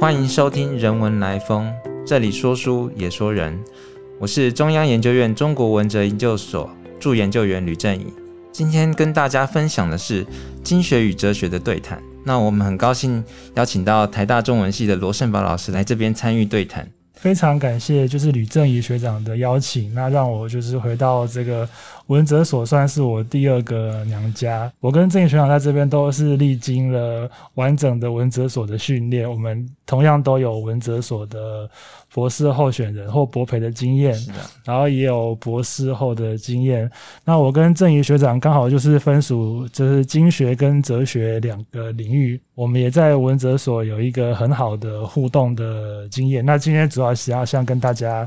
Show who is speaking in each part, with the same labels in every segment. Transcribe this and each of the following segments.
Speaker 1: 欢迎收听《人文来风》，这里说书也说人。我是中央研究院中国文哲研究所助研究员吕正义。今天跟大家分享的是经学与哲学的对谈。那我们很高兴邀请到台大中文系的罗胜宝老师来这边参与对谈。
Speaker 2: 非常感谢，就是吕正义学长的邀请，那让我就是回到这个文哲所，算是我第二个娘家。我跟正义学长在这边都是历经了完整的文哲所的训练，我们同样都有文哲所的。博士候选人或博培的经验，然后也有博士后的经验。那我跟郑怡学长刚好就是分属就是经学跟哲学两个领域，我们也在文哲所有一个很好的互动的经验。那今天主要是要想跟大家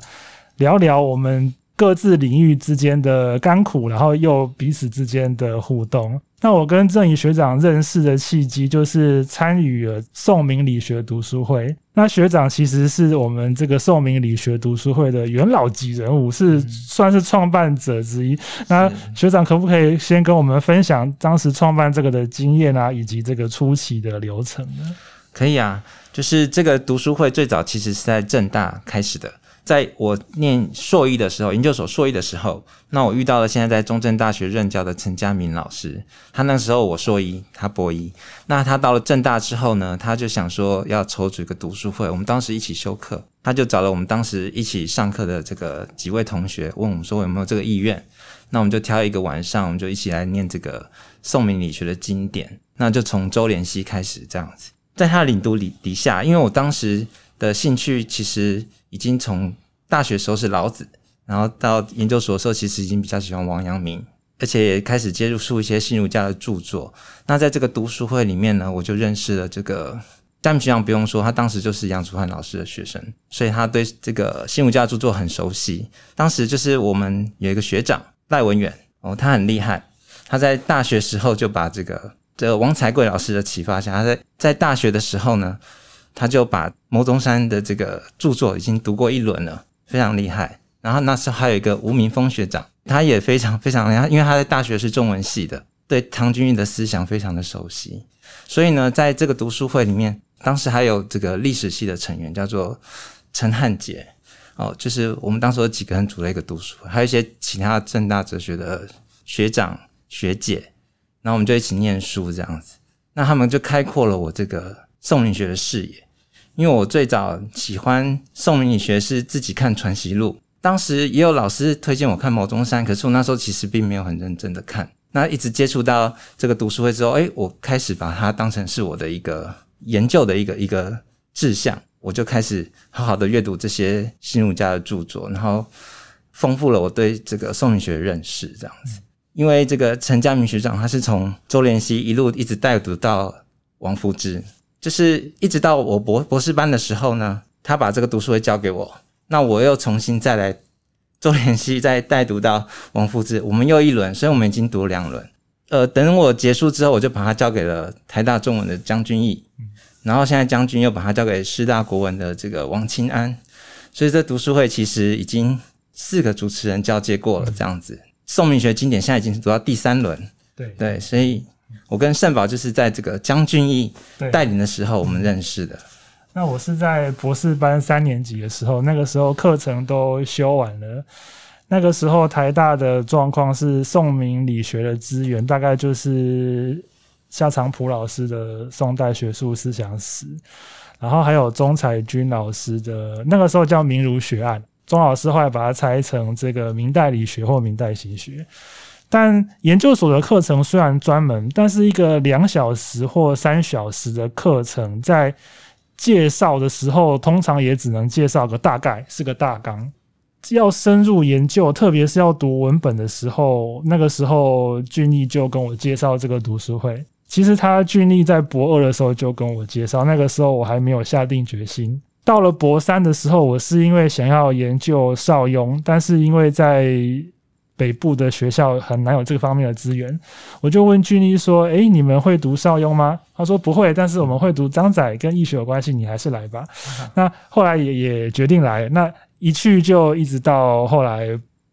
Speaker 2: 聊聊我们各自领域之间的甘苦，然后又彼此之间的互动。那我跟郑怡学长认识的契机，就是参与了宋明理学读书会。那学长其实是我们这个宋明理学读书会的元老级人物，是算是创办者之一。那学长可不可以先跟我们分享当时创办这个的经验啊，以及这个初期的流程呢？
Speaker 1: 可以啊，就是这个读书会最早其实是在正大开始的。在我念硕一的时候，研究所硕一的时候，那我遇到了现在在中正大学任教的陈家明老师。他那时候我硕一，他博一。那他到了正大之后呢，他就想说要筹组一个读书会。我们当时一起修课，他就找了我们当时一起上课的这个几位同学，问我们说有没有这个意愿。那我们就挑一个晚上，我们就一起来念这个宋明理学的经典。那就从周濂溪开始这样子，在他领读里底下，因为我当时的兴趣其实。已经从大学时候是老子，然后到研究所的时候，其实已经比较喜欢王阳明，而且也开始接触一些新儒家的著作。那在这个读书会里面呢，我就认识了这个詹姆学长，不用说，他当时就是杨楚汉老师的学生，所以他对这个新儒家著作很熟悉。当时就是我们有一个学长赖文远哦，他很厉害，他在大学时候就把这个这个王才贵老师的启发下，他在在大学的时候呢。他就把牟宗山的这个著作已经读过一轮了，非常厉害。然后那时候还有一个吴明峰学长，他也非常非常厉害，因为他在大学是中文系的，对唐君毅的思想非常的熟悉。所以呢，在这个读书会里面，当时还有这个历史系的成员叫做陈汉杰，哦，就是我们当时有几个人组了一个读书会，还有一些其他正大哲学的学长学姐，然后我们就一起念书这样子。那他们就开阔了我这个宋明学的视野。因为我最早喜欢宋明理学是自己看《传习录》，当时也有老师推荐我看牟宗山，可是我那时候其实并没有很认真的看。那一直接触到这个读书会之后，哎，我开始把它当成是我的一个研究的一个一个志向，我就开始好好的阅读这些新儒家的著作，然后丰富了我对这个宋明学的认识。这样子，因为这个陈家明学长他是从周濂溪一路一直带读到王夫之。就是一直到我博博士班的时候呢，他把这个读书会交给我，那我又重新再来周濂溪再带读到王夫之，我们又一轮，所以我们已经读了两轮。呃，等我结束之后，我就把它交给了台大中文的江君毅，然后现在将军又把它交给师大国文的这个王清安，所以这读书会其实已经四个主持人交接过了，这样子。宋明学经典现在已经读到第三轮，
Speaker 2: 对
Speaker 1: 对，所以。我跟盛宝就是在这个江俊义带领的时候，我们认识的。
Speaker 2: 那我是在博士班三年级的时候，那个时候课程都修完了。那个时候台大的状况是宋明理学的资源，大概就是夏长普老师的宋代学术思想史，然后还有钟彩君老师的那个时候叫明儒学案，钟老师后来把它拆成这个明代理学或明代形学。但研究所的课程虽然专门，但是一个两小时或三小时的课程，在介绍的时候，通常也只能介绍个大概，是个大纲。要深入研究，特别是要读文本的时候，那个时候俊逸就跟我介绍这个读书会。其实他俊逸在博二的时候就跟我介绍，那个时候我还没有下定决心。到了博三的时候，我是因为想要研究邵雍，但是因为在北部的学校很难有这个方面的资源，我就问俊一说：“诶，你们会读邵雍吗？”他说：“不会，但是我们会读张载，跟易学有关系，你还是来吧。”那后来也也决定来，那一去就一直到后来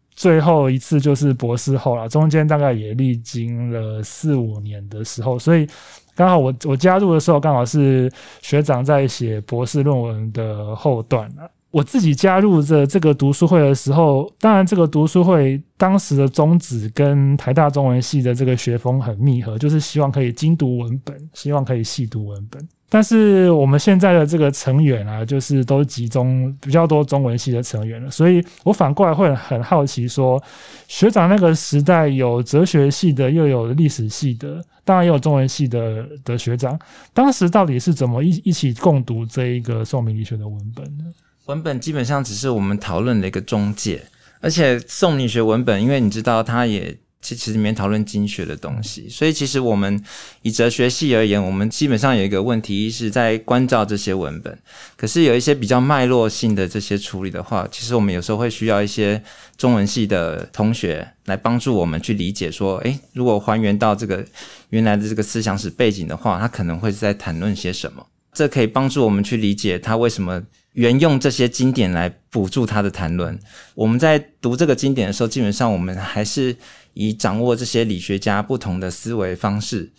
Speaker 2: 最后一次就是博士后了，中间大概也历经了四五年的时候，所以刚好我我加入的时候，刚好是学长在写博士论文的后段了。我自己加入这这个读书会的时候，当然这个读书会当时的宗旨跟台大中文系的这个学风很密合，就是希望可以精读文本，希望可以细读文本。但是我们现在的这个成员啊，就是都集中比较多中文系的成员了，所以我反过来会很好奇，说学长那个时代有哲学系的，又有历史系的，当然也有中文系的的学长，当时到底是怎么一一起共读这一个宋明理学的文本呢？
Speaker 1: 文本基本上只是我们讨论的一个中介，而且宋理学文本，因为你知道，它也其实里面讨论经学的东西，所以其实我们以哲学系而言，我们基本上有一个问题是在关照这些文本。可是有一些比较脉络性的这些处理的话，其实我们有时候会需要一些中文系的同学来帮助我们去理解，说，诶，如果还原到这个原来的这个思想史背景的话，他可能会在谈论些什么？这可以帮助我们去理解他为什么。原用这些经典来补助他的谈论。我们在读这个经典的时候，基本上我们还是以掌握这些理学家不同的思维方式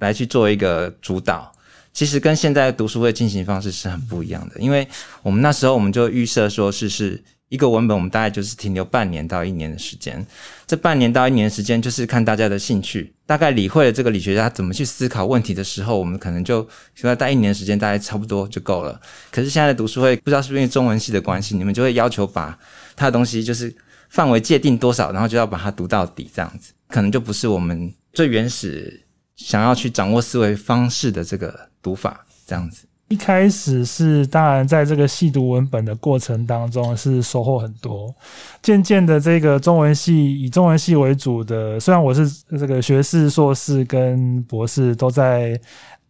Speaker 1: 来去做一个主导。其实跟现在读书会进行方式是很不一样的，因为我们那时候我们就预设说是是。一个文本，我们大概就是停留半年到一年的时间。这半年到一年的时间，就是看大家的兴趣。大概理会了这个理学家怎么去思考问题的时候，我们可能就需要待一年时间，大概差不多就够了。可是现在的读书会，不知道是不是因为中文系的关系，你们就会要求把他的东西就是范围界定多少，然后就要把它读到底，这样子可能就不是我们最原始想要去掌握思维方式的这个读法，这样子。
Speaker 2: 一开始是当然，在这个细读文本的过程当中是收获很多。渐渐的，这个中文系以中文系为主的，虽然我是这个学士、硕士跟博士都在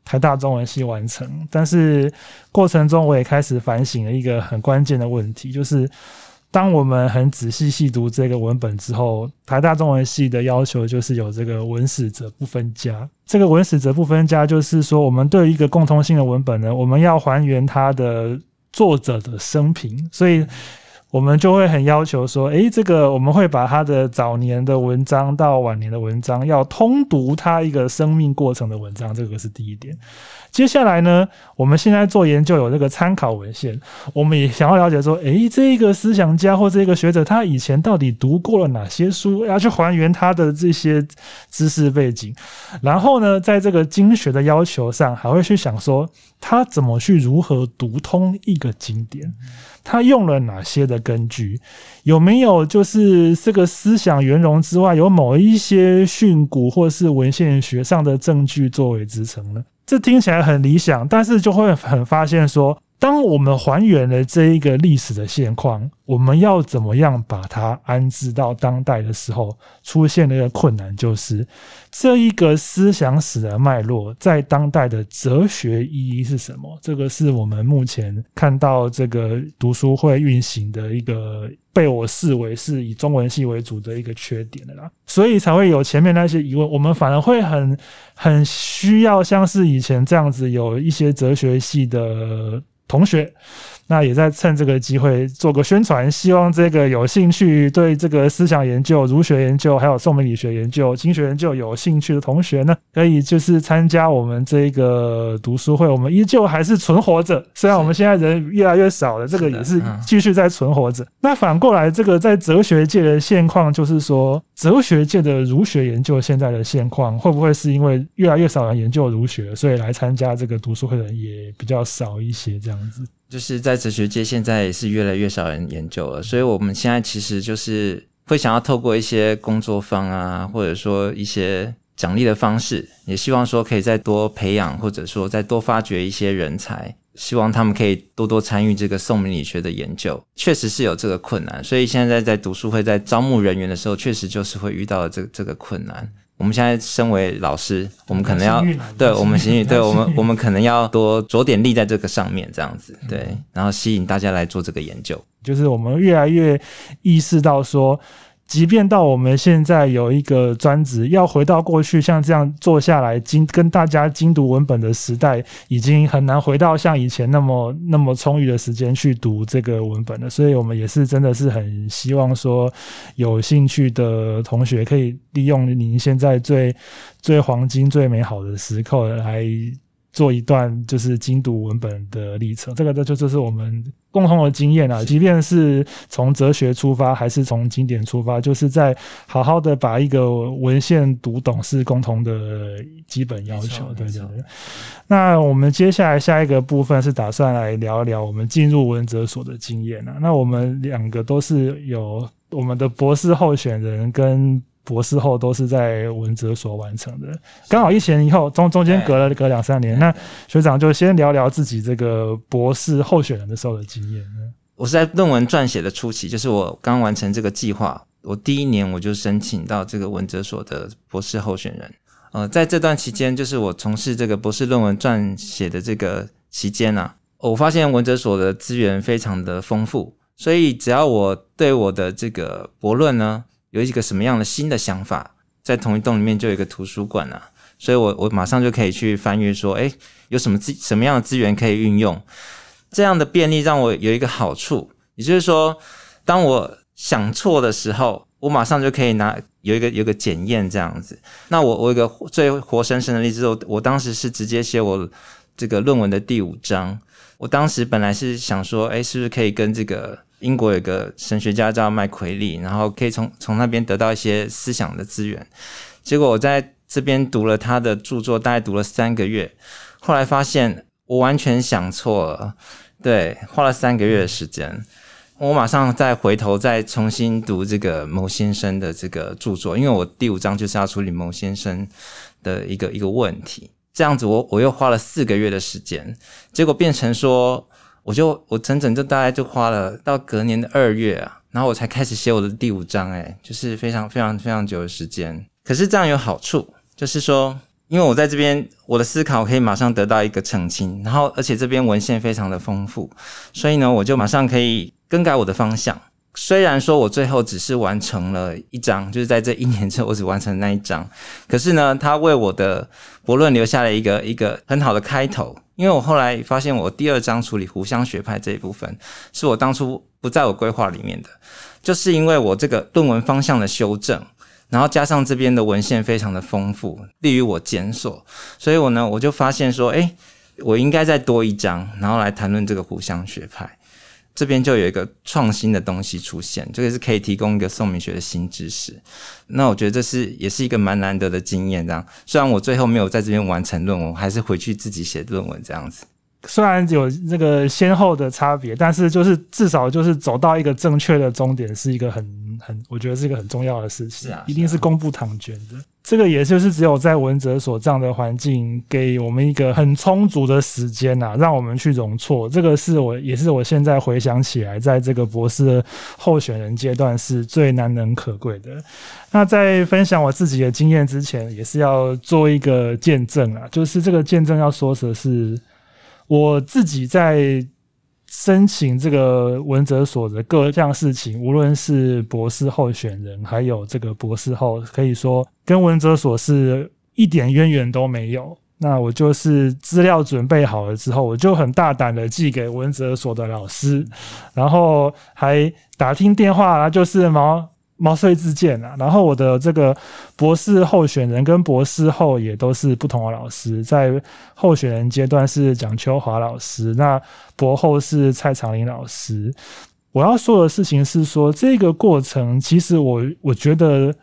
Speaker 2: 台大中文系完成，但是过程中我也开始反省了一个很关键的问题，就是。当我们很仔细细读这个文本之后，台大中文系的要求就是有这个文史哲不分家。这个文史哲不分家，就是说我们对一个共通性的文本呢，我们要还原它的作者的生平，所以我们就会很要求说，诶，这个我们会把他的早年的文章到晚年的文章，要通读他一个生命过程的文章，这个是第一点。接下来呢，我们现在做研究有这个参考文献，我们也想要了解说，诶，这个思想家或这个学者他以前到底读过了哪些书，要去还原他的这些知识背景。然后呢，在这个经学的要求上，还会去想说，他怎么去如何读通一个经典，他用了哪些的根据，有没有就是这个思想圆融之外，有某一些训诂或是文献学上的证据作为支撑呢？这听起来很理想，但是就会很发现说。当我们还原了这一个历史的现况，我们要怎么样把它安置到当代的时候，出现了一个困难，就是这一个思想史的脉络在当代的哲学意义是什么？这个是我们目前看到这个读书会运行的一个被我视为是以中文系为主的一个缺点的啦，所以才会有前面那些疑问，我们反而会很很需要像是以前这样子有一些哲学系的。同学。那也在趁这个机会做个宣传，希望这个有兴趣对这个思想研究、儒学研究，还有宋明理学研究、经学研究有兴趣的同学呢，可以就是参加我们这个读书会。我们依旧还是存活着，虽然我们现在人越来越少了，这个也是继续在存活着。那反过来，这个在哲学界的现况，就是说，哲学界的儒学研究现在的现况，会不会是因为越来越少人研究儒学，所以来参加这个读书会的人也比较少一些，这样子？
Speaker 1: 就是在哲学界，现在也是越来越少人研究了，所以我们现在其实就是会想要透过一些工作坊啊，或者说一些奖励的方式，也希望说可以再多培养，或者说再多发掘一些人才，希望他们可以多多参与这个宋明理学的研究。确实是有这个困难，所以现在在读书会在招募人员的时候，确实就是会遇到这这个困难。我们现在身为老师，我们可能要对我们行语，对我们我们可能要多着点力在这个上面，这样子对，然后吸引大家来做这个研究。
Speaker 2: 就是我们越来越意识到说，即便到我们现在有一个专职，要回到过去像这样坐下来精跟大家精读文本的时代，已经很难回到像以前那么那么充裕的时间去读这个文本了。所以，我们也是真的是很希望说，有兴趣的同学可以利用您现在最最黄金、最美好的时刻来。做一段就是精读文本的历程，这个这就这是我们共同的经验啊。即便是从哲学出发，还是从经典出发，就是在好好的把一个文献读懂，是共同的基本要求。对对对。那我们接下来下一个部分是打算来聊一聊我们进入文哲所的经验啊。那我们两个都是有我们的博士候选人跟。博士后都是在文哲所完成的，刚好一前一后，中中间隔了隔两三年。那学长就先聊聊自己这个博士候选人的时候的经验。
Speaker 1: 我是在论文撰写的初期，就是我刚完成这个计划，我第一年我就申请到这个文哲所的博士候选人。呃，在这段期间，就是我从事这个博士论文撰写的这个期间呢，我发现文哲所的资源非常的丰富，所以只要我对我的这个博论呢。有一个什么样的新的想法，在同一栋里面就有一个图书馆啊，所以我我马上就可以去翻阅，说，哎，有什么资什么样的资源可以运用？这样的便利让我有一个好处，也就是说，当我想错的时候，我马上就可以拿有一个有一个检验这样子。那我我一个最活生生的例子，我我当时是直接写我这个论文的第五章，我当时本来是想说，哎，是不是可以跟这个。英国有个神学家叫麦奎利，然后可以从从那边得到一些思想的资源。结果我在这边读了他的著作，大概读了三个月，后来发现我完全想错了。对，花了三个月的时间，我马上再回头再重新读这个牟先生的这个著作，因为我第五章就是要处理牟先生的一个一个问题。这样子，我我又花了四个月的时间，结果变成说。我就我整整就大概就花了到隔年的二月啊，然后我才开始写我的第五章，哎，就是非常非常非常久的时间。可是这样有好处，就是说，因为我在这边我的思考可以马上得到一个澄清，然后而且这边文献非常的丰富，所以呢，我就马上可以更改我的方向。虽然说我最后只是完成了一章，就是在这一年之后我只完成那一章，可是呢，它为我的博论留下了一个一个很好的开头。因为我后来发现，我第二章处理湖湘学派这一部分，是我当初不在我规划里面的，就是因为我这个论文方向的修正，然后加上这边的文献非常的丰富，利于我检索，所以我呢，我就发现说，哎，我应该再多一章，然后来谈论这个湖湘学派。这边就有一个创新的东西出现，这个是可以提供一个宋明学的新知识。那我觉得这是也是一个蛮难得的经验。这样，虽然我最后没有在这边完成论文，还是回去自己写论文这样子。
Speaker 2: 虽然有那个先后的差别，但是就是至少就是走到一个正确的终点，是一个很很，我觉得是一个很重要的事情。是啊一定是公布唐卷的。这个也就是只有在文哲所这样的环境，给我们一个很充足的时间呐，让我们去容错。这个是我也是我现在回想起来，在这个博士候选人阶段是最难能可贵的。那在分享我自己的经验之前，也是要做一个见证啊，就是这个见证要说的是我自己在。申请这个文哲所的各项事情，无论是博士候选人，还有这个博士后，可以说跟文哲所是一点渊源都没有。那我就是资料准备好了之后，我就很大胆的寄给文哲所的老师，然后还打听电话，就是毛。毛遂自荐啊，然后我的这个博士候选人跟博士后也都是不同的老师，在候选人阶段是蒋秋华老师，那博后是蔡长林老师。我要说的事情是说，这个过程其实我我觉得，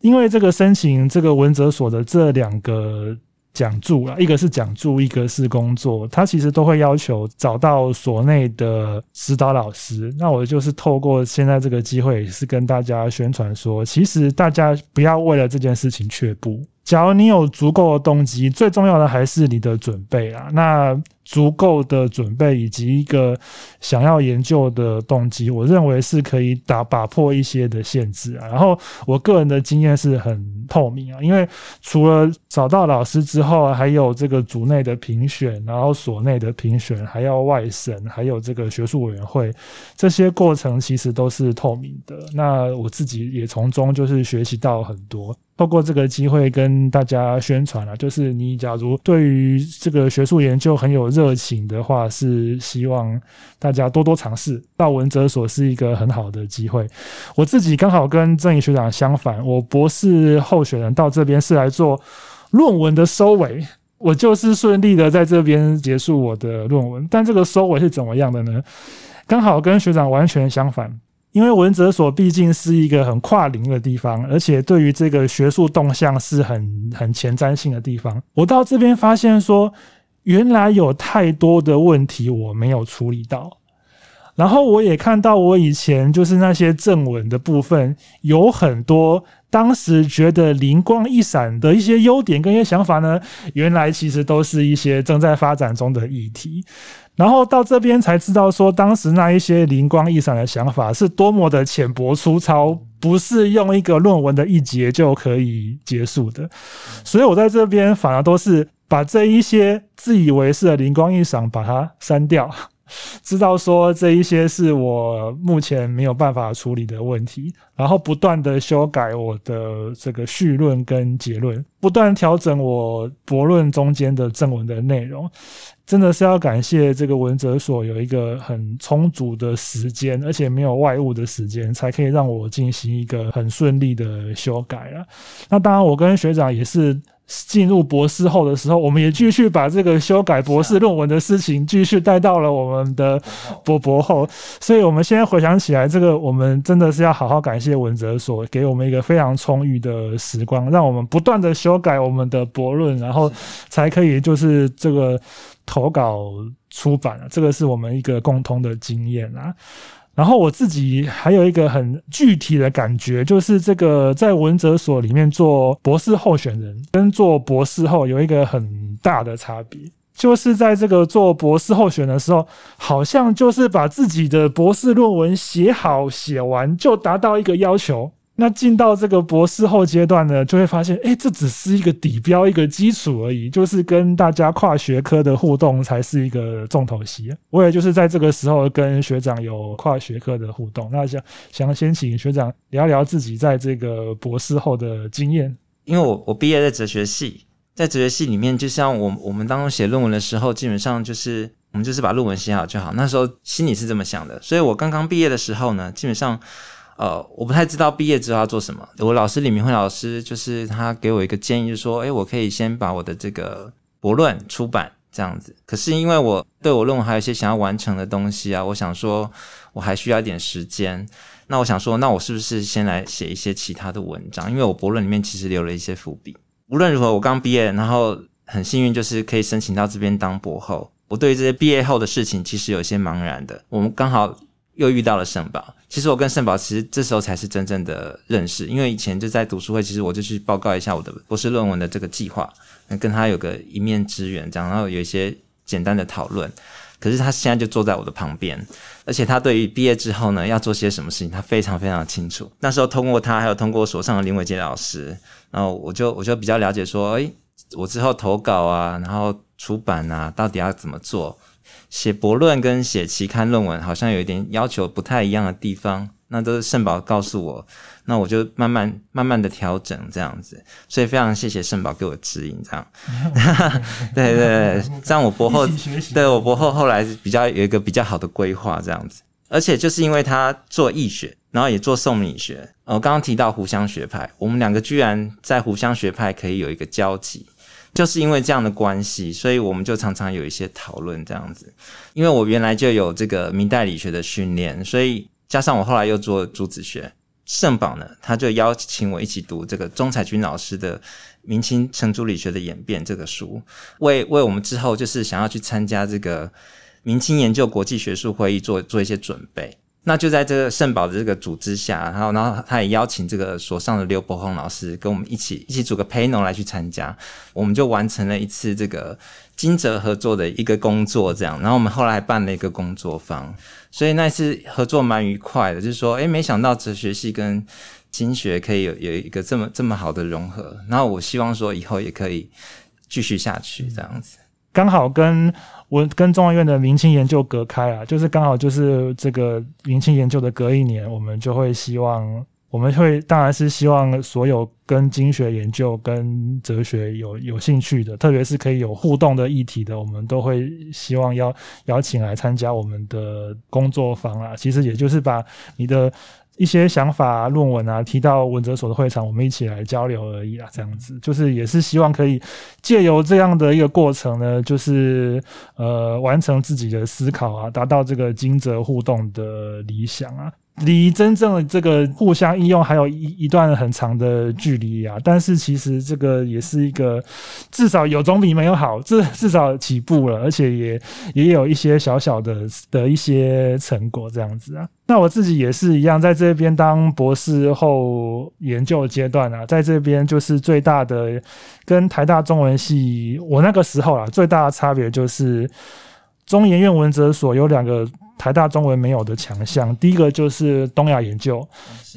Speaker 2: 因为这个申请这个文哲所的这两个。讲助啦，一个是讲助，一个是工作，他其实都会要求找到所内的指导老师。那我就是透过现在这个机会，是跟大家宣传说，其实大家不要为了这件事情却步。假如你有足够的动机，最重要的还是你的准备啊。那足够的准备以及一个想要研究的动机，我认为是可以打打破一些的限制啊。然后我个人的经验是很透明啊，因为除了找到老师之后，还有这个组内的评选，然后所内的评选，还要外审，还有这个学术委员会，这些过程其实都是透明的。那我自己也从中就是学习到很多。透过这个机会跟大家宣传了，就是你假如对于这个学术研究很有热情的话，是希望大家多多尝试。到文哲所是一个很好的机会。我自己刚好跟郑怡学长相反，我博士候选人到这边是来做论文的收尾，我就是顺利的在这边结束我的论文。但这个收尾是怎么样的呢？刚好跟学长完全相反。因为文哲所毕竟是一个很跨龄的地方，而且对于这个学术动向是很很前瞻性的地方。我到这边发现说，原来有太多的问题我没有处理到，然后我也看到我以前就是那些正文的部分有很多，当时觉得灵光一闪的一些优点跟一些想法呢，原来其实都是一些正在发展中的议题。然后到这边才知道，说当时那一些灵光一闪的想法是多么的浅薄粗糙，不是用一个论文的一节就可以结束的。所以我在这边反而都是把这一些自以为是的灵光一闪把它删掉。知道说这一些是我目前没有办法处理的问题，然后不断的修改我的这个序论跟结论，不断调整我博论中间的正文的内容，真的是要感谢这个文哲所有一个很充足的时间，而且没有外物的时间，才可以让我进行一个很顺利的修改了。那当然，我跟学长也是。进入博士后的时候，我们也继续把这个修改博士论文的事情继续带到了我们的博博后。所以，我们现在回想起来，这个我们真的是要好好感谢文哲所给我们一个非常充裕的时光，让我们不断的修改我们的博论，然后才可以就是这个投稿出版这个是我们一个共通的经验啊。然后我自己还有一个很具体的感觉，就是这个在文哲所里面做博士候选人，跟做博士后有一个很大的差别，就是在这个做博士候选的时候，好像就是把自己的博士论文写好写完，就达到一个要求。那进到这个博士后阶段呢，就会发现，哎，这只是一个底标，一个基础而已，就是跟大家跨学科的互动才是一个重头戏。我也就是在这个时候跟学长有跨学科的互动。那想想先请学长聊聊自己在这个博士后的经验。
Speaker 1: 因为我我毕业在哲学系，在哲学系里面，就像我我们当中写论文的时候，基本上就是我们就是把论文写好就好。那时候心里是这么想的，所以我刚刚毕业的时候呢，基本上。呃，我不太知道毕业之后要做什么。我老师李明慧老师就是他给我一个建议，就是说，哎，我可以先把我的这个博论出版这样子。可是因为我对我论文还有一些想要完成的东西啊，我想说我还需要一点时间。那我想说，那我是不是先来写一些其他的文章？因为我博论里面其实留了一些伏笔。无论如何，我刚毕业，然后很幸运就是可以申请到这边当博后。我对于这些毕业后的事情其实有些茫然的。我们刚好。又遇到了圣宝，其实我跟圣宝其实这时候才是真正的认识，因为以前就在读书会，其实我就去报告一下我的博士论文的这个计划，跟他有个一面之缘，这样，然后有一些简单的讨论。可是他现在就坐在我的旁边，而且他对于毕业之后呢要做些什么事情，他非常非常清楚。那时候通过他，还有通过我所上的林伟杰老师，然后我就我就比较了解说，诶，我之后投稿啊，然后出版啊，到底要怎么做。写博论跟写期刊论文好像有一点要求不太一样的地方，那都是圣宝告诉我，那我就慢慢慢慢的调整这样子，所以非常谢谢圣宝给我指引，这样，对 对对，这样我博后对我博后后来比较有一个比较好的规划这样子，而且就是因为他做易学，然后也做宋理学，我刚刚提到湖湘学派，我们两个居然在湖湘学派可以有一个交集。就是因为这样的关系，所以我们就常常有一些讨论这样子。因为我原来就有这个明代理学的训练，所以加上我后来又做朱子学，圣宝呢，他就邀请我一起读这个钟彩君老师的《明清程朱理学的演变》这个书，为为我们之后就是想要去参加这个明清研究国际学术会议做做一些准备。那就在这个圣宝的这个组织下，然后，然后他也邀请这个所上的刘伯宏老师跟我们一起一起组个 panel 来去参加，我们就完成了一次这个金泽合作的一个工作，这样。然后我们后来办了一个工作坊，所以那次合作蛮愉快的，就是说，诶，没想到哲学系跟经学可以有有一个这么这么好的融合。然后我希望说以后也可以继续下去这样子。
Speaker 2: 刚好跟我跟中央院的明清研究隔开啊，就是刚好就是这个明清研究的隔一年，我们就会希望，我们会当然是希望所有跟经学研究跟哲学有有兴趣的，特别是可以有互动的议题的，我们都会希望邀邀请来参加我们的工作坊啊。其实也就是把你的。一些想法、论文啊，提到文哲所的会场，我们一起来交流而已啊，这样子就是也是希望可以借由这样的一个过程呢，就是呃完成自己的思考啊，达到这个惊蛰互动的理想啊。离真正的这个互相应用还有一一段很长的距离啊，但是其实这个也是一个至少有总比没有好，至至少起步了，而且也也有一些小小的的一些成果这样子啊。那我自己也是一样，在这边当博士后研究阶段啊，在这边就是最大的跟台大中文系我那个时候啊最大的差别就是中研院文哲所有两个。台大中文没有的强项，第一个就是东亚研究，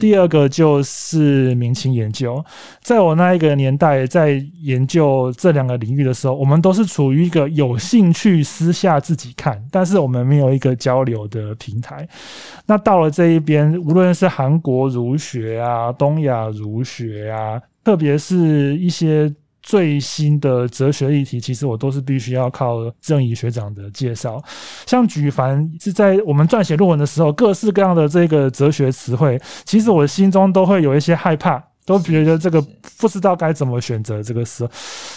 Speaker 2: 第二个就是明清研究。在我那一个年代，在研究这两个领域的时候，我们都是处于一个有兴趣私下自己看，但是我们没有一个交流的平台。那到了这一边，无论是韩国儒学啊、东亚儒学啊，特别是一些。最新的哲学议题，其实我都是必须要靠郑怡学长的介绍。像举凡是在我们撰写论文的时候，各式各样的这个哲学词汇，其实我心中都会有一些害怕。都觉得这个不知道该怎么选择。这个时候，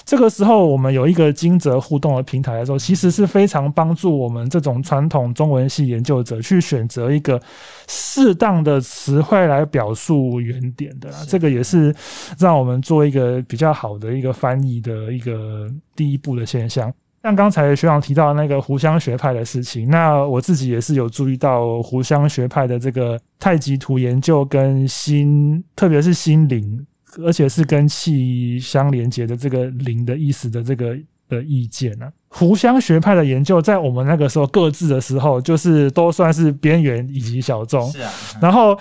Speaker 2: 这个时候我们有一个金泽互动的平台的时候，其实是非常帮助我们这种传统中文系研究者去选择一个适当的词汇来表述原点的。这个也是让我们做一个比较好的一个翻译的一个第一步的现象。像刚才学长提到那个湖湘学派的事情，那我自己也是有注意到湖湘学派的这个太极图研究跟心，特别是心灵，而且是跟气相连接的这个灵的意思的这个的意见呢。湖湘学派的研究在我们那个时候各自的时候，就是都算是边缘以及小众。
Speaker 1: 是啊，
Speaker 2: 然后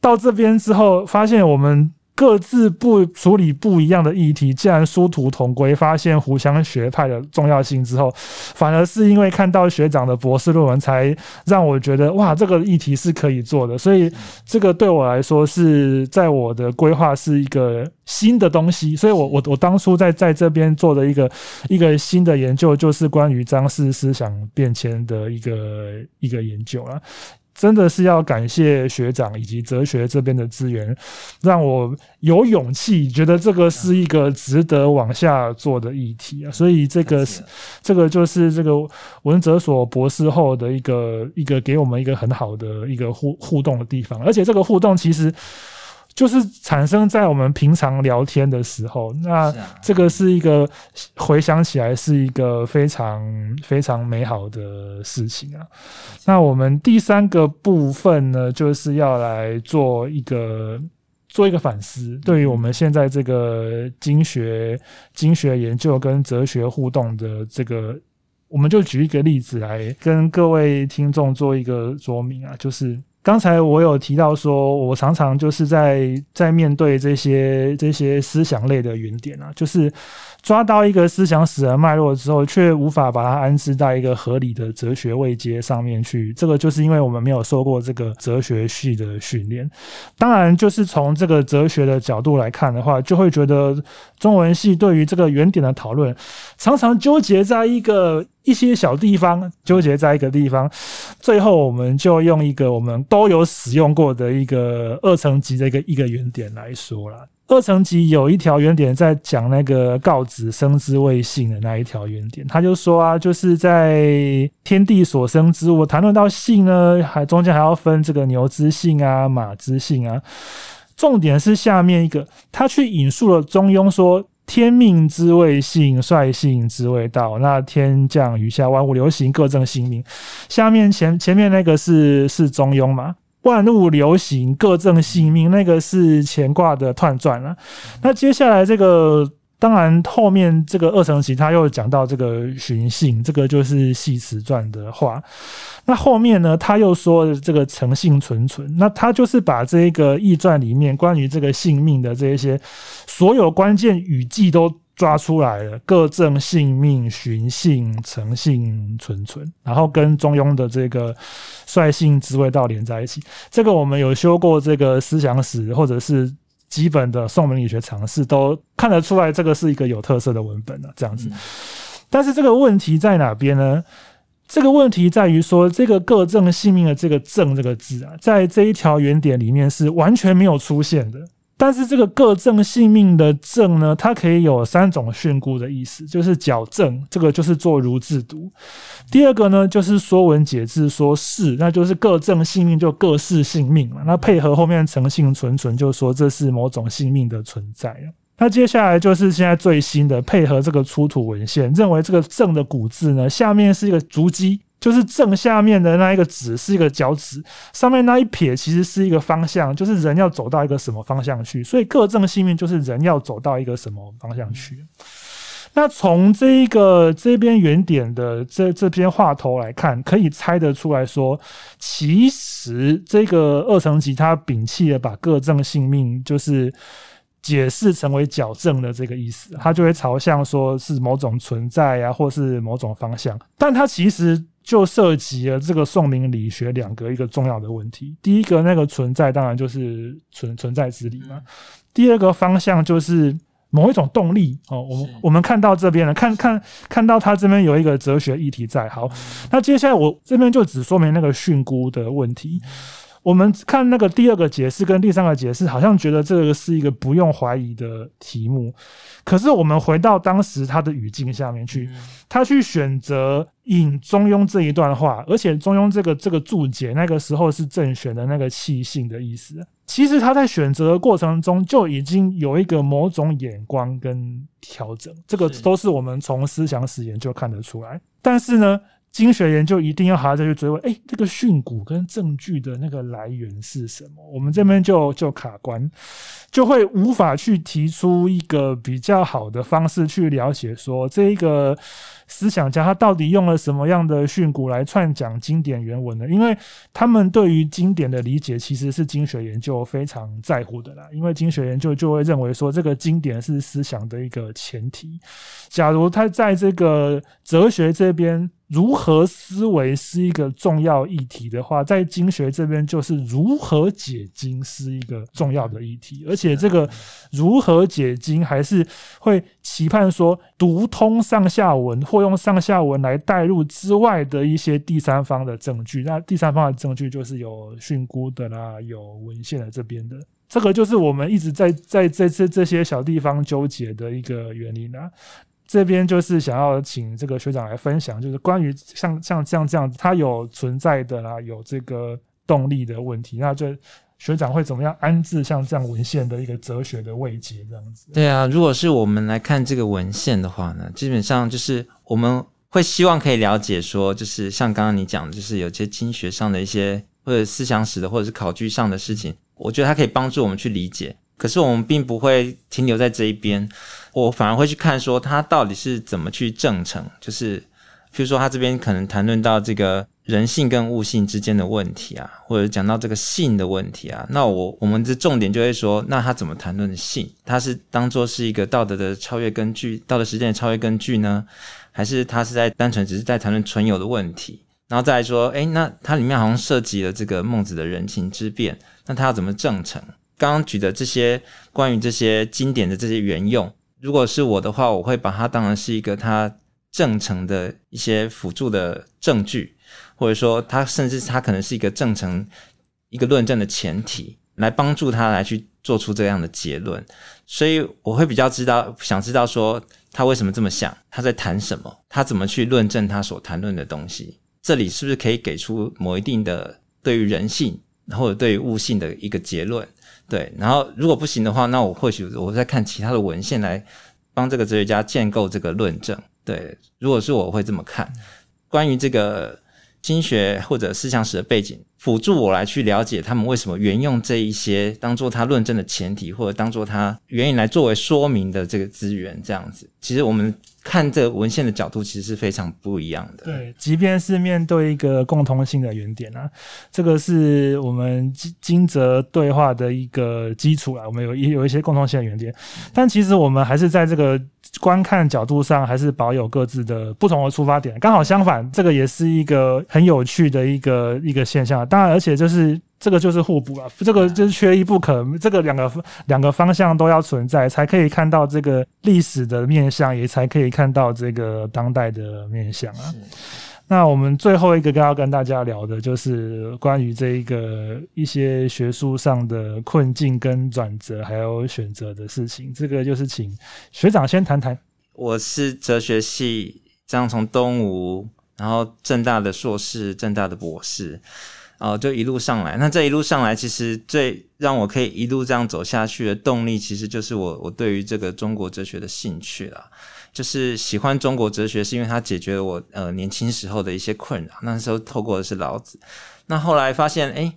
Speaker 2: 到这边之后，发现我们。各自不处理不一样的议题，既然殊途同归，发现互相学派的重要性之后，反而是因为看到学长的博士论文，才让我觉得哇，这个议题是可以做的。所以这个对我来说是在我的规划是一个新的东西。所以我我我当初在在这边做的一个一个新的研究，就是关于张氏思想变迁的一个一个研究了。真的是要感谢学长以及哲学这边的资源，让我有勇气觉得这个是一个值得往下做的议题啊！所以这个是这个就是这个文哲所博士后的一个一个给我们一个很好的一个互互动的地方，而且这个互动其实。就是产生在我们平常聊天的时候，那这个是一个回想起来是一个非常非常美好的事情啊。那我们第三个部分呢，就是要来做一个做一个反思，对于我们现在这个经学经学研究跟哲学互动的这个，我们就举一个例子来跟各位听众做一个说明啊，就是。刚才我有提到说，我常常就是在在面对这些这些思想类的原点啊，就是抓到一个思想史的脉络之后，却无法把它安置在一个合理的哲学位阶上面去。这个就是因为我们没有受过这个哲学系的训练。当然，就是从这个哲学的角度来看的话，就会觉得中文系对于这个原点的讨论，常常纠结在一个。一些小地方纠结在一个地方，最后我们就用一个我们都有使用过的一个二层级的一个一个原点来说了。二层级有一条原点在讲那个告子生之谓性的那一条原点，他就说啊，就是在天地所生之物谈论到性呢，还中间还要分这个牛之性啊、马之性啊。重点是下面一个，他去引述了中庸说。天命之谓性，率性之谓道。那天降雨下，万物流行，各正性命。下面前前面那个是是中庸嘛？万物流行，各正性命，那个是乾卦的彖传了。那接下来这个。当然，后面这个二层棋他又讲到这个寻性，这个就是系辞传的话。那后面呢，他又说这个诚信存存，那他就是把这个易传里面关于这个性命的这一些所有关键语句都抓出来了，各正性命、寻性、诚信存存，然后跟中庸的这个率性之谓道连在一起。这个我们有修过这个思想史，或者是。基本的宋明理学常识都看得出来，这个是一个有特色的文本了。这样子，但是这个问题在哪边呢？这个问题在于说，这个“各正性命”的这个“正”这个字啊，在这一条原点里面是完全没有出现的。但是这个各正性命的正呢，它可以有三种训诂的意思，就是矫正，这个就是做如字读。第二个呢，就是说文解字，说是，那就是各正性命就各是性命嘛。那配合后面诚信存存，就说这是某种性命的存在那接下来就是现在最新的，配合这个出土文献，认为这个正的古字呢，下面是一个足迹。就是正下面的那一个指是一个脚趾，上面那一撇其实是一个方向，就是人要走到一个什么方向去。所以各正性命就是人要走到一个什么方向去。那从这一个这边原点的这这篇话头来看，可以猜得出来说，其实这个二层级他摒弃了把各正性命就是解释成为矫正的这个意思，它就会朝向说是某种存在啊，或是某种方向，但它其实。就涉及了这个宋明理学两个一个重要的问题。第一个那个存在，当然就是存存在之理嘛。第二个方向就是某一种动力哦。我们我们看到这边了，看看看到他这边有一个哲学议题在。好，那接下来我这边就只说明那个训诂的问题。我们看那个第二个解释跟第三个解释，好像觉得这个是一个不用怀疑的题目。可是我们回到当时他的语境下面去，他去选择引中庸这一段话，而且中庸这个这个注解那个时候是正选的那个气性的意思。其实他在选择的过程中就已经有一个某种眼光跟调整，这个都是我们从思想史研究看得出来。但是呢？经学研究一定要还要再去追问，哎，这个训诂跟证据的那个来源是什么？我们这边就就卡关，就会无法去提出一个比较好的方式去了解说这一个思想家他到底用了什么样的训诂来串讲经典原文呢？因为他们对于经典的理解其实是经学研究非常在乎的啦，因为经学研究就会认为说这个经典是思想的一个前提。假如他在这个哲学这边。如何思维是一个重要议题的话，在经学这边就是如何解经是一个重要的议题，而且这个如何解经还是会期盼说读通上下文或用上下文来带入之外的一些第三方的证据。那第三方的证据就是有训诂的啦，有文献的这边的，这个就是我们一直在在这这这些小地方纠结的一个原因啦。这边就是想要请这个学长来分享，就是关于像像这样这样，它有存在的啦，有这个动力的问题，那就学长会怎么样安置像这样文献的一个哲学的位阶这样子？
Speaker 1: 对啊，如果是我们来看这个文献的话呢，基本上就是我们会希望可以了解说，就是像刚刚你讲，就是有些经学上的一些或者思想史的或者是考据上的事情，我觉得它可以帮助我们去理解。可是我们并不会停留在这一边，我反而会去看说他到底是怎么去证成，就是比如说他这边可能谈论到这个人性跟物性之间的问题啊，或者讲到这个性的问题啊，那我我们的重点就会说，那他怎么谈论性？他是当做是一个道德的超越根据，道德实践的超越根据呢，还是他是在单纯只是在谈论存有的问题？然后再来说，诶，那它里面好像涉及了这个孟子的人情之辩，那他要怎么证成？刚刚举的这些关于这些经典的这些原用，如果是我的话，我会把它当成是一个它正成的一些辅助的证据，或者说它甚至它可能是一个正成一个论证的前提，来帮助他来去做出这样的结论。所以我会比较知道，想知道说他为什么这么想，他在谈什么，他怎么去论证他所谈论的东西。这里是不是可以给出某一定的对于人性或者对于物性的一个结论？对，然后如果不行的话，那我或许我再看其他的文献来帮这个哲学家建构这个论证。对，如果是我会这么看。关于这个经学或者思想史的背景，辅助我来去了解他们为什么原用这一些当做他论证的前提，或者当做他原因来作为说明的这个资源，这样子。其实我们看这文献的角度，其实是非常不一样的。
Speaker 2: 对，即便是面对一个共通性的原点啊，这个是我们金金泽对话的一个基础啊。我们有一有一些共通性的原点，但其实我们还是在这个观看角度上，还是保有各自的不同的出发点。刚好相反，这个也是一个很有趣的一个一个现象。当然，而且就是这个就是互补啊，这个就是缺一不可。这个两个两个方向都要存在，才可以看到这个历史的面相，也才可以看到这个当代的面相啊。那我们最后一个要跟大家聊的就是关于这一个一些学术上的困境跟转折，还有选择的事情。这个就是请学长先谈谈。
Speaker 1: 我是哲学系，这样从东吴，然后正大的硕士，正大的博士。哦，就一路上来，那这一路上来，其实最让我可以一路这样走下去的动力，其实就是我我对于这个中国哲学的兴趣啦。就是喜欢中国哲学，是因为它解决了我呃年轻时候的一些困扰。那时候透过的是老子，那后来发现，哎，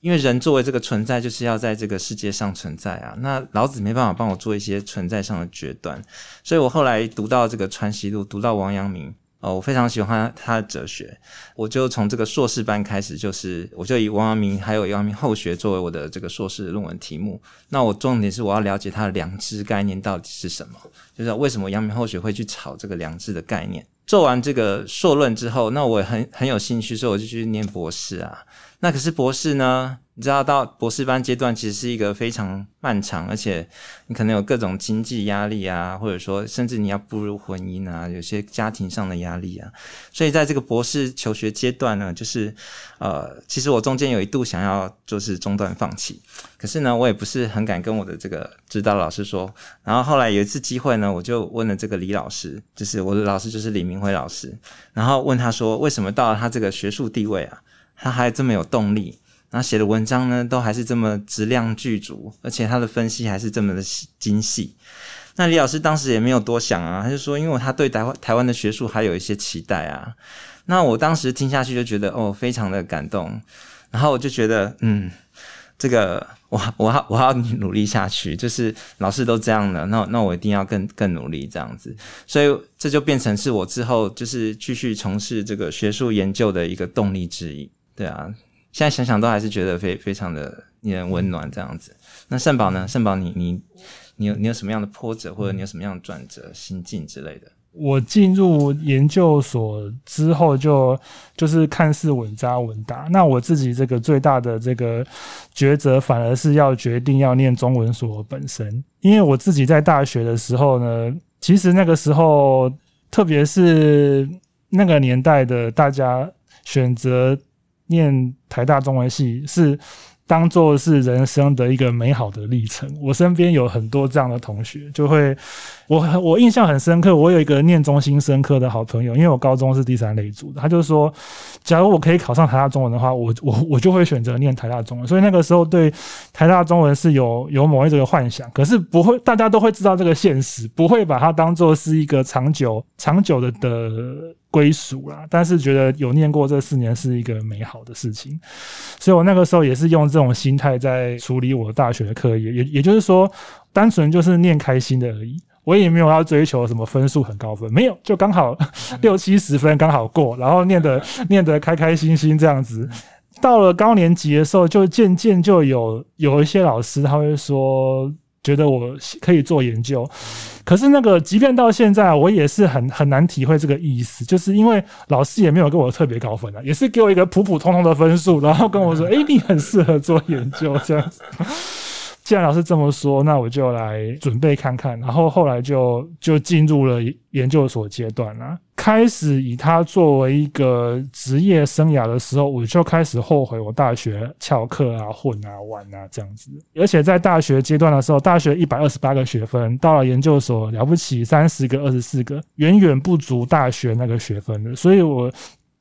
Speaker 1: 因为人作为这个存在，就是要在这个世界上存在啊。那老子没办法帮我做一些存在上的决断，所以我后来读到这个《传习录》，读到王阳明。哦，我非常喜欢他的哲学，我就从这个硕士班开始，就是我就以王阳明还有阳明后学作为我的这个硕士论文题目。那我重点是我要了解他的良知概念到底是什么，就是为什么阳明后学会去炒这个良知的概念。做完这个硕论之后，那我很很有兴趣，所以我就去念博士啊。那可是博士呢？你知道，到博士班阶段其实是一个非常漫长，而且你可能有各种经济压力啊，或者说甚至你要步入婚姻啊，有些家庭上的压力啊。所以在这个博士求学阶段呢，就是呃，其实我中间有一度想要就是中断放弃，可是呢，我也不是很敢跟我的这个指导老师说。然后后来有一次机会呢，我就问了这个李老师，就是我的老师就是李明辉老师，然后问他说，为什么到了他这个学术地位啊？他还这么有动力，那写的文章呢，都还是这么质量具足，而且他的分析还是这么的精细。那李老师当时也没有多想啊，他就说，因为他对台湾台湾的学术还有一些期待啊。那我当时听下去就觉得，哦，非常的感动。然后我就觉得，嗯，这个我我要我要努力下去，就是老师都这样了，那那我一定要更更努力这样子。所以这就变成是我之后就是继续从事这个学术研究的一个动力之一。对啊，现在想想都还是觉得非非常的令人温暖这样子。那圣宝呢？圣宝，你你你有你有什么样的波折，或者你有什么样的转折、心境之类的？
Speaker 2: 我进入研究所之后，就就是看似稳扎稳打。那我自己这个最大的这个抉择，反而是要决定要念中文所本身，因为我自己在大学的时候呢，其实那个时候，特别是那个年代的大家选择。念台大中文系是当做是人生的一个美好的历程。我身边有很多这样的同学，就会我我印象很深刻。我有一个念中心生科的好朋友，因为我高中是第三类组的，他就说，假如我可以考上台大中文的话，我我我就会选择念台大中文。所以那个时候对台大中文是有有某一种幻想，可是不会，大家都会知道这个现实，不会把它当做是一个长久长久的的。归属啦，但是觉得有念过这四年是一个美好的事情，所以我那个时候也是用这种心态在处理我大学的课业，也也就是说，单纯就是念开心的而已，我也没有要追求什么分数很高分，没有，就刚好六七十分刚好过，然后念的念得开开心心这样子。到了高年级的时候，就渐渐就有有一些老师他会说。觉得我可以做研究，可是那个，即便到现在，我也是很很难体会这个意思，就是因为老师也没有给我特别高分啊，也是给我一个普普通通的分数，然后跟我说：“ 哎，你很适合做研究。”这样子。既然老师这么说，那我就来准备看看。然后后来就就进入了研究所阶段了。开始以它作为一个职业生涯的时候，我就开始后悔我大学翘课啊、混啊、玩啊这样子。而且在大学阶段的时候，大学一百二十八个学分，到了研究所了不起三十个、二十四个，远远不足大学那个学分的。所以我。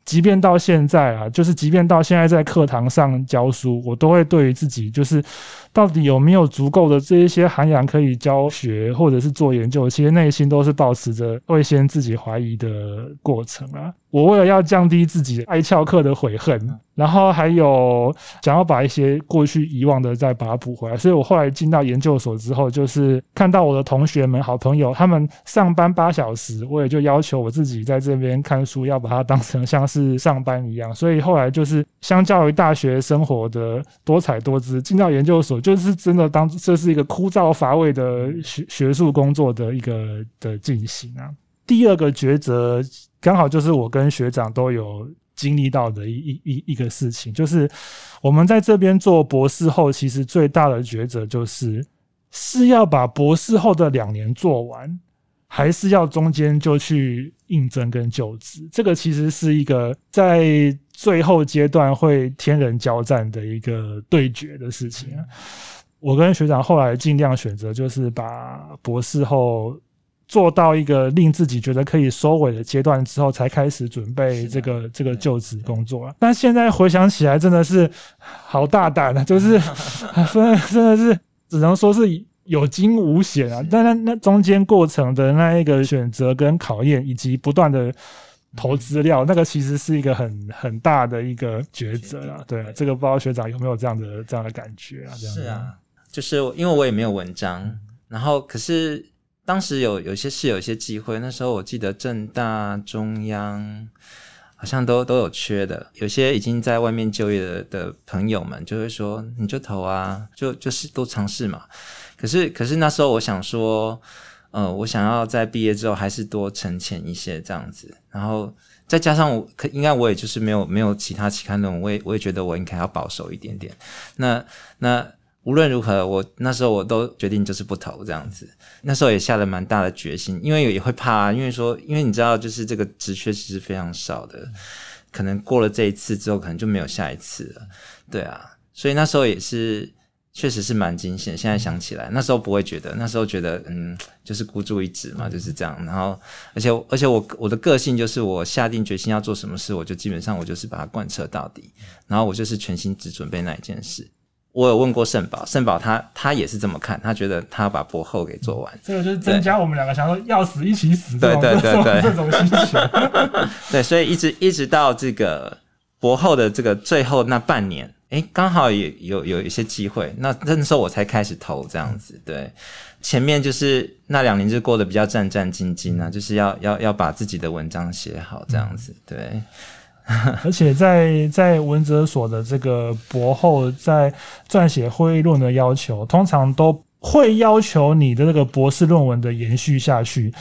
Speaker 2: 即便到现在啊，就是即便到现在在课堂上教书，我都会对于自己就是到底有没有足够的这一些涵养可以教学或者是做研究，其实内心都是保持着会先自己怀疑的过程啊。我为了要降低自己爱翘课的悔恨，然后还有想要把一些过去遗忘的再把它补回来，所以我后来进到研究所之后，就是看到我的同学们、好朋友他们上班八小时，我也就要求我自己在这边看书，要把它当成像是上班一样。所以后来就是相较于大学生活的多彩多姿，进到研究所就是真的当这是一个枯燥乏味的学学术工作的一个的进行啊。第二个抉择。刚好就是我跟学长都有经历到的一一一一个事情，就是我们在这边做博士后，其实最大的抉择就是是要把博士后的两年做完，还是要中间就去应征跟就职。这个其实是一个在最后阶段会天人交战的一个对决的事情啊。我跟学长后来尽量选择，就是把博士后。做到一个令自己觉得可以收尾的阶段之后，才开始准备这个这个就职工作了。但现在回想起来，真的是好大胆啊！就是真 真的是只能说是有惊无险啊。但那那中间过程的那一个选择跟考验，以及不断的投资料，那个其实是一个很很大的一个抉择啊。对，这个不知道学长有没有这样的这样的感觉啊？
Speaker 1: 是啊，就是因为我也没有文章，然后可是。当时有有些是有一些机会，那时候我记得正大、中央好像都都有缺的，有些已经在外面就业的的朋友们就会说你就投啊，就就是多尝试嘛。可是可是那时候我想说，呃，我想要在毕业之后还是多沉潜一些这样子，然后再加上我可应该我也就是没有没有其他期刊论文，我也我也觉得我应该要保守一点点。那那。无论如何，我那时候我都决定就是不投这样子。那时候也下了蛮大的决心，因为也会怕，因为说，因为你知道，就是这个职缺其实非常少的，可能过了这一次之后，可能就没有下一次了。对啊，所以那时候也是，确实是蛮惊险。现在想起来，那时候不会觉得，那时候觉得，嗯，就是孤注一掷嘛，就是这样。然后，而且而且我我的个性就是，我下定决心要做什么事，我就基本上我就是把它贯彻到底，然后我就是全心只准备那一件事。我有问过圣宝，圣宝他他也是这么看，他觉得他要把博后给做完，
Speaker 2: 这个就是增加我们两个想说要死一起死，对对对对，这种心情。
Speaker 1: 对，所以一直一直到这个博后的这个最后那半年，哎，刚好也有有一些机会，那那时候我才开始投这样子。对，前面就是那两年就过得比较战战兢兢啊，就是要要要把自己的文章写好这样子。对。
Speaker 2: 而且在在文哲所的这个博后在撰写会议论的要求，通常都会要求你的这个博士论文的延续下去，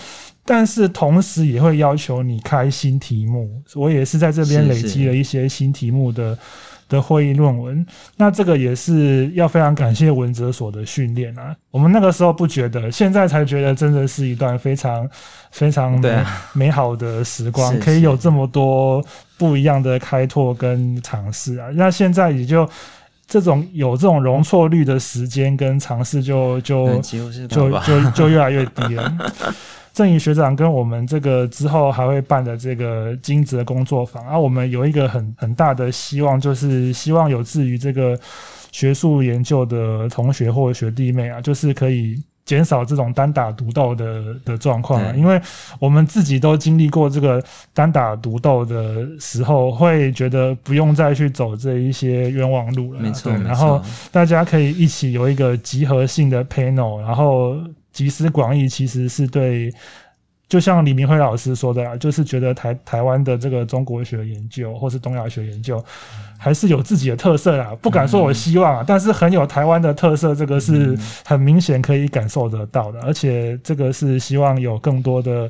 Speaker 2: 但是同时也会要求你开新题目。我也是在这边累积了一些新题目的。的会议论文，那这个也是要非常感谢文哲所的训练啊。我们那个时候不觉得，现在才觉得真的是一段非常非常美好的时光，可以有这么多不一样的开拓跟尝试啊。那现在也就这种有这种容错率的时间跟尝试，就就就就就越来越低了。郑宇学长跟我们这个之后还会办的这个金泽工作坊啊，我们有一个很很大的希望，就是希望有志于这个学术研究的同学或学弟妹啊，就是可以减少这种单打独斗的的状况啊，因为我们自己都经历过这个单打独斗的时候，会觉得不用再去走这一些冤枉路了。
Speaker 1: 没错，
Speaker 2: 然后大家可以一起有一个集合性的 panel，然后。集思广益，其实是对，就像李明辉老师说的，就是觉得台台湾的这个中国学研究或是东亚学研究，还是有自己的特色啊。不敢说我希望啊，但是很有台湾的特色，这个是很明显可以感受得到的。而且这个是希望有更多的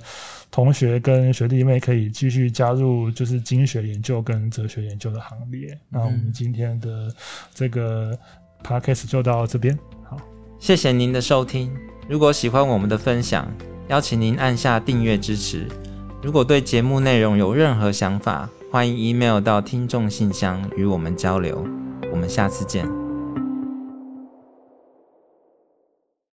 Speaker 2: 同学跟学弟妹可以继续加入，就是经学研究跟哲学研究的行列。那我们今天的这个 podcast 就到这边，好，
Speaker 1: 谢谢您的收听。如果喜欢我们的分享，邀请您按下订阅支持。如果对节目内容有任何想法，欢迎 email 到听众信箱与我们交流。我们下次见。